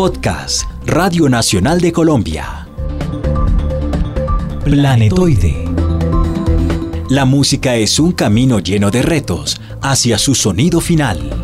Podcast Radio Nacional de Colombia. Planetoide. La música es un camino lleno de retos hacia su sonido final.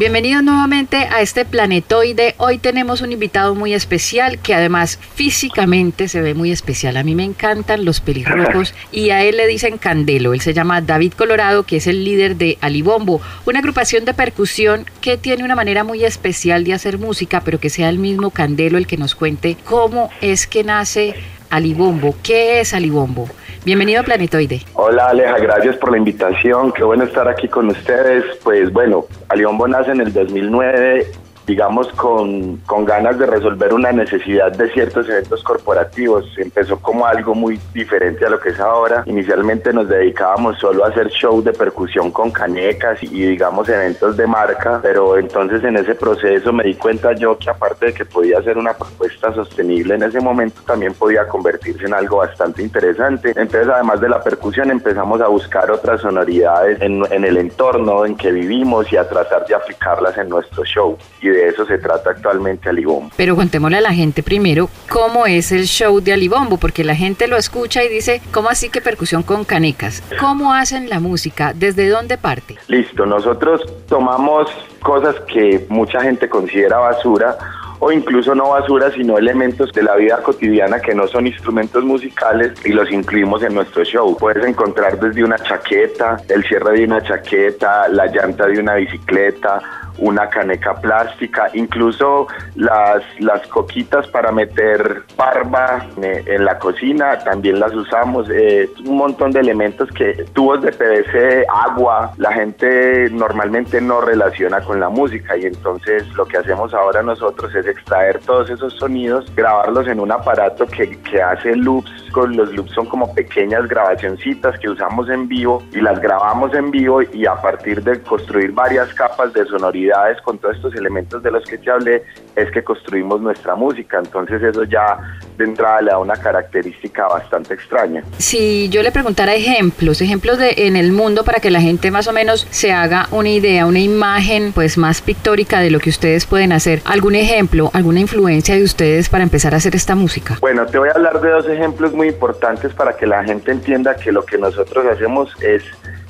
Bienvenidos nuevamente a este planetoide. Hoy tenemos un invitado muy especial que además físicamente se ve muy especial. A mí me encantan los pelirrojos y a él le dicen Candelo. Él se llama David Colorado, que es el líder de Alibombo, una agrupación de percusión que tiene una manera muy especial de hacer música, pero que sea el mismo Candelo el que nos cuente cómo es que nace Alibombo. ¿Qué es Alibombo? Bienvenido a Planetoide. Hola Aleja, gracias por la invitación. Qué bueno estar aquí con ustedes. Pues bueno, Alibombo nace en el 2009 digamos, con, con, ganas de resolver una necesidad de ciertos eventos corporativos. Empezó como algo muy diferente a lo que es ahora. Inicialmente nos dedicábamos solo a hacer shows de percusión con canecas y, digamos, eventos de marca, pero entonces en ese proceso me di cuenta yo que aparte de que podía ser una propuesta sostenible en ese momento, también podía convertirse en algo bastante interesante. Entonces, además de la percusión, empezamos a buscar otras sonoridades en, en el entorno en que vivimos y a tratar de aplicarlas en nuestro show. Y de eso se trata actualmente Alibombo. Pero contémosle a la gente primero cómo es el show de Alibombo, porque la gente lo escucha y dice, ¿cómo así que percusión con canecas? ¿Cómo hacen la música? ¿Desde dónde parte? Listo, nosotros tomamos cosas que mucha gente considera basura o incluso no basura, sino elementos de la vida cotidiana que no son instrumentos musicales y los incluimos en nuestro show. Puedes encontrar desde una chaqueta, el cierre de una chaqueta, la llanta de una bicicleta, una caneca plástica, incluso las, las coquitas para meter barba en la cocina también las usamos, eh, un montón de elementos que tubos de PVC, agua, la gente normalmente no relaciona con la música y entonces lo que hacemos ahora nosotros es extraer todos esos sonidos, grabarlos en un aparato que, que hace loops, con los loops son como pequeñas grabacioncitas que usamos en vivo y las grabamos en vivo y a partir de construir varias capas de sonoridad con todos estos elementos de los que te hablé, es que construimos nuestra música. Entonces eso ya de entrada le da una característica bastante extraña. Si yo le preguntara ejemplos, ejemplos de en el mundo para que la gente más o menos se haga una idea, una imagen pues más pictórica de lo que ustedes pueden hacer, algún ejemplo, alguna influencia de ustedes para empezar a hacer esta música. Bueno, te voy a hablar de dos ejemplos muy importantes para que la gente entienda que lo que nosotros hacemos es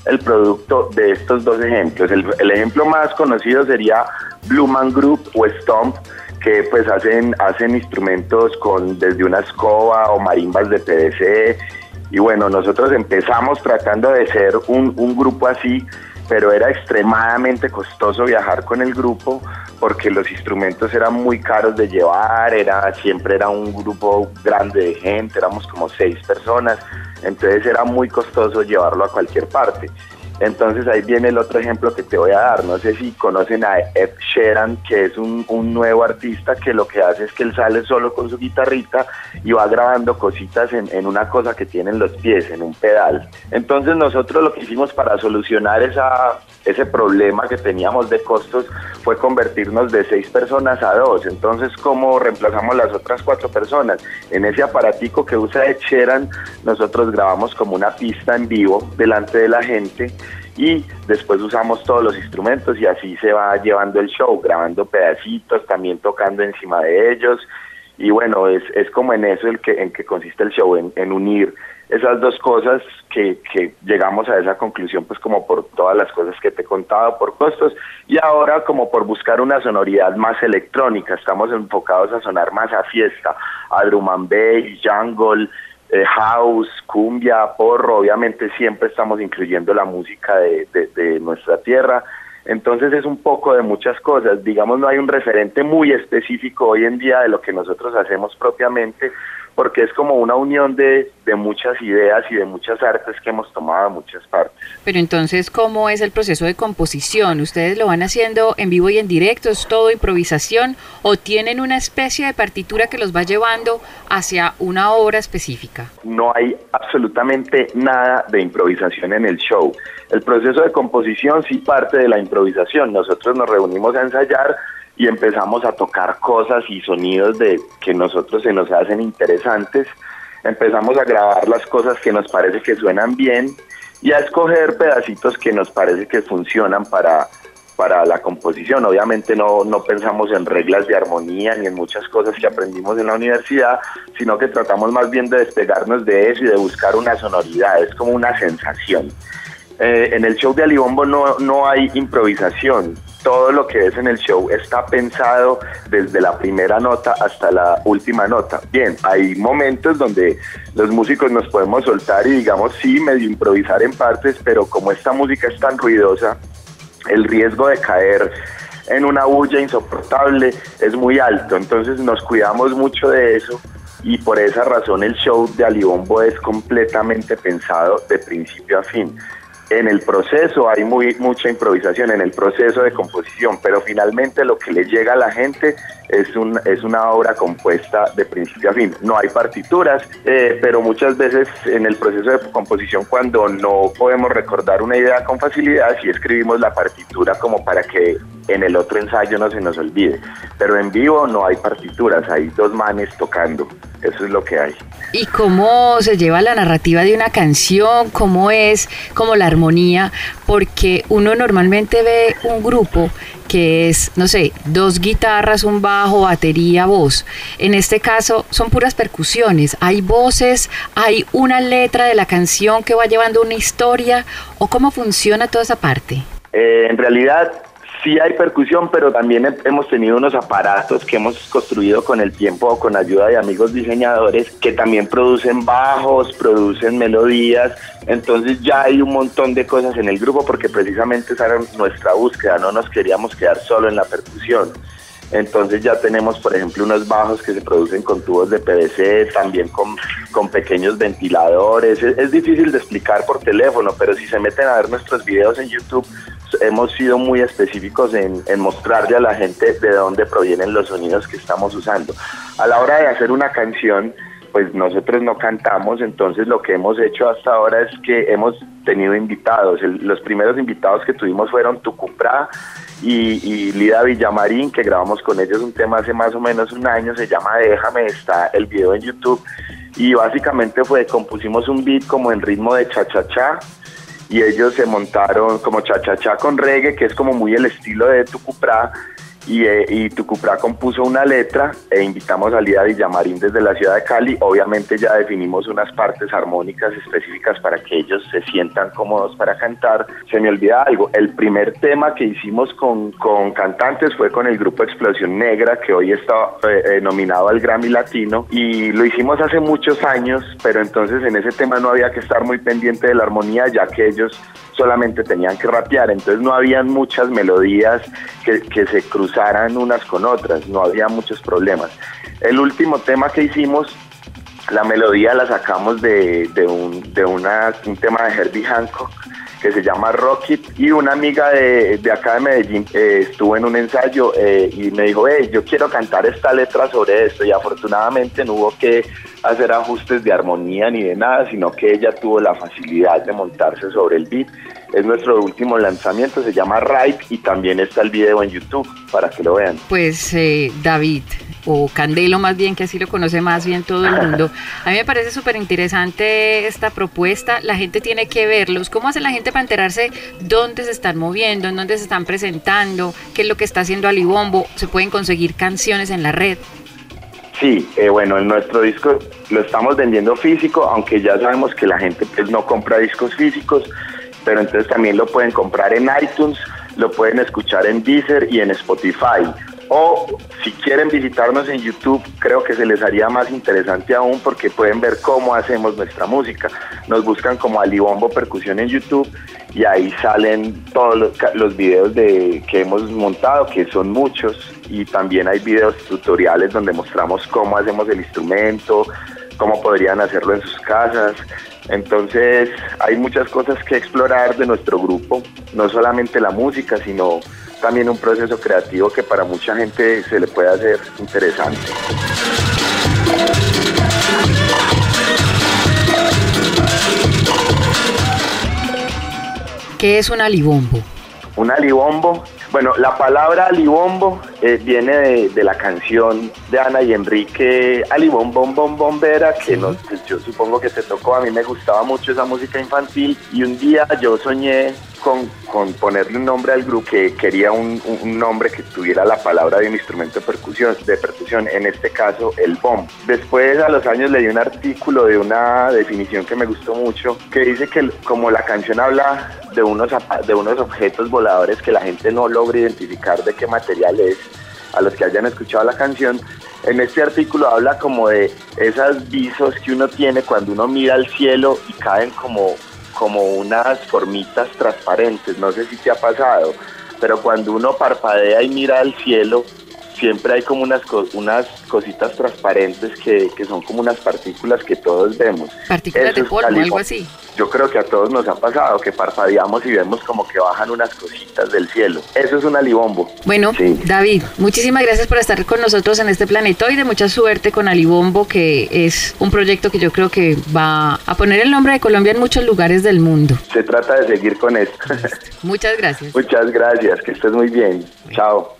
el producto de estos dos ejemplos. El, ejemplo más conocido sería Man Group o Stomp, que pues hacen, hacen instrumentos con desde una escoba o marimbas de PVC. Y bueno, nosotros empezamos tratando de ser un, un grupo así, pero era extremadamente costoso viajar con el grupo porque los instrumentos eran muy caros de llevar, era, siempre era un grupo grande de gente, éramos como seis personas, entonces era muy costoso llevarlo a cualquier parte. Entonces ahí viene el otro ejemplo que te voy a dar. No sé si conocen a Ed Sheeran, que es un, nuevo artista que lo que hace es que él sale solo con su guitarrita y va grabando cositas en, en una cosa que tiene en los pies, en un pedal. Entonces nosotros lo que hicimos para solucionar esa, ese problema que teníamos de costos fue convertirnos de seis personas a dos. Entonces, ¿cómo reemplazamos las otras cuatro personas? En ese aparatico que usa Ed Sheeran, nosotros grabamos como una pista en vivo delante de la gente y después usamos todos los instrumentos y así se va llevando el show, grabando pedacitos, también tocando encima de ellos y bueno, es, es como en eso el que, en que consiste el show, en, unir esas dos cosas que, que, llegamos a esa conclusión, pues como por todas las cosas que te he contado, por costos, y ahora como por buscar una sonoridad más electrónica, estamos enfocados a sonar más a fiesta, a drum and bass, jungle, eh, house, cumbia, porro, obviamente siempre estamos incluyendo la música de, de, nuestra tierra. Entonces es un poco de muchas cosas. Digamos, no hay un referente muy específico hoy en día de lo que nosotros hacemos propiamente, porque es como una unión de, de, muchas ideas y de muchas artes que hemos tomado de muchas partes. Pero entonces, ¿cómo es el proceso de composición? ¿Ustedes lo van haciendo en vivo y en directo? ¿Es todo improvisación? ¿O tienen una especie de partitura que los va llevando hacia una obra específica? No hay absolutamente nada de improvisación en el show. El proceso de composición sí parte de la improvisación. Nosotros nos reunimos a ensayar y empezamos a tocar cosas y sonidos de que nosotros se nos hacen interesantes. Empezamos a grabar las cosas que nos parece que suenan bien y a escoger pedacitos que nos parece que funcionan para, para la composición. Obviamente no, no pensamos en reglas de armonía ni en muchas cosas que aprendimos en la universidad, sino que tratamos más bien de despegarnos de eso y de buscar una sonoridad, es como una sensación. Eh, en el show de Alibombo no, no hay improvisación, todo lo que es en el show está pensado desde la primera nota hasta la última nota. Bien, hay momentos donde los músicos nos podemos soltar y digamos sí, medio improvisar en partes, pero como esta música es tan ruidosa, el riesgo de caer en una bulla insoportable es muy alto, entonces nos cuidamos mucho de eso y por esa razón el show de Alibombo es completamente pensado de principio a fin en el proceso hay muy mucha improvisación, en el proceso de composición, pero finalmente lo que le llega a la gente es, un, es una obra compuesta de principio a fin. No hay partituras, eh, pero muchas veces en el proceso de composición cuando no podemos recordar una idea con facilidad, sí escribimos la partitura como para que en el otro ensayo no se nos olvide. Pero en vivo no hay partituras, hay dos manes tocando. Eso es lo que hay. ¿Y cómo se lleva la narrativa de una canción? ¿Cómo es como la armonía? Porque uno normalmente ve un grupo que es, no sé, dos guitarras, un bajo, batería, voz. En este caso son puras percusiones. Hay voces, hay una letra de la canción que va llevando una historia. ¿O cómo funciona toda esa parte? Eh, en realidad Sí hay percusión, pero también hemos tenido unos aparatos que hemos construido con el tiempo con ayuda de amigos diseñadores que también producen bajos, producen melodías. Entonces ya hay un montón de cosas en el grupo porque precisamente esa era nuestra búsqueda, no nos queríamos quedar solo en la percusión. Entonces ya tenemos, por ejemplo, unos bajos que se producen con tubos de PVC, también con, con pequeños ventiladores. Es, es, difícil de explicar por teléfono, pero si se meten a ver nuestros videos en YouTube, hemos sido muy específicos en, mostrarle a la gente de dónde provienen los sonidos que estamos usando. A la hora de hacer una canción, pues nosotros no cantamos, entonces lo que hemos hecho hasta ahora es que hemos tenido invitados. los primeros invitados que tuvimos fueron Tucumprá y, y, Lida Villamarín, que grabamos con ellos un tema hace más o menos un año, se llama Déjame, está el video en YouTube. Y básicamente fue, compusimos un beat como en ritmo de cha-cha-cha, y ellos se montaron como cha-cha-cha con reggae, que es como muy el estilo de Tucupra, y, eh, y Tucupra compuso una letra e invitamos a Lida Villamarín desde la ciudad de Cali. Obviamente ya definimos unas partes armónicas específicas para que ellos se sientan cómodos para cantar. Se me olvida algo, el primer tema que hicimos con, con cantantes fue con el grupo Explosión Negra, que hoy está eh, eh, nominado al Grammy Latino, y lo hicimos hace muchos años, pero entonces en ese tema no había que estar muy pendiente de la armonía, ya que ellos solamente tenían que rapear, entonces no habían muchas melodías que, que se cruzaran unas con otras, no había muchos problemas. El último tema que hicimos, la melodía la sacamos de, de, un, de una, un tema de Herbie Hancock que se llama Rocket y una amiga de, de acá de Medellín eh, estuvo en un ensayo eh, y me dijo, hey, yo quiero cantar esta letra sobre esto y afortunadamente no hubo que hacer ajustes de armonía ni de nada, sino que ella tuvo la facilidad de montarse sobre el beat. Es nuestro último lanzamiento, se llama Ripe y también está el video en YouTube para que lo vean. Pues eh, David, o Candelo más bien, que así lo conoce más bien todo el mundo. A mí me parece súper interesante esta propuesta, la gente tiene que verlos. ¿Cómo hace la gente para enterarse dónde se están moviendo, en dónde se están presentando, qué es lo que está haciendo Alibombo? ¿Se pueden conseguir canciones en la red? Sí, eh, bueno, en nuestro disco lo estamos vendiendo físico, aunque ya sabemos que la gente pues no compra discos físicos, pero entonces también lo pueden comprar en iTunes, lo pueden escuchar en Deezer y en Spotify. O si quieren visitarnos en YouTube, creo que se les haría más interesante aún porque pueden ver cómo hacemos nuestra música. Nos buscan como Alibombo Percusión en YouTube y ahí salen todos los, los videos de, que hemos montado, que son muchos, y también hay videos tutoriales donde mostramos cómo hacemos el instrumento, cómo podrían hacerlo en sus casas. Entonces hay muchas cosas que explorar de nuestro grupo, no solamente la música, sino también un proceso creativo que para mucha gente se le puede hacer interesante. ¿Qué es un alibombo? Un alibombo Bueno, la palabra alibombo eh, viene de, la canción de Ana y Enrique Alibom Bom Bom Bombera, que no, pues, yo supongo que te tocó, a mí me gustaba mucho esa música infantil y un día yo soñé con, con, ponerle un nombre al grupo que quería un, nombre que tuviera la palabra de un instrumento de percusión, de percusión, en este caso el bomb. Después a los años leí un artículo de una definición que me gustó mucho, que dice que como la canción habla de unos, de unos objetos voladores que la gente no logra identificar de qué material es, a los que hayan escuchado la canción, en este artículo habla como de esas visos que uno tiene cuando uno mira al cielo y caen como como unas formitas transparentes, no sé si te ha pasado, pero cuando uno parpadea y mira al cielo, siempre hay como unas, unas cositas transparentes que, son como unas partículas que todos vemos. Partículas de polvo, algo así yo creo que a todos nos ha pasado que parpadeamos y vemos como que bajan unas cositas del cielo. Eso es un alibombo. Bueno, David, muchísimas gracias por estar con nosotros en este planetoide. Mucha suerte con Alibombo, que es un proyecto que yo creo que va a poner el nombre de Colombia en muchos lugares del mundo. Se trata de seguir con esto. Muchas gracias. Muchas gracias, que estés muy bien. Chao.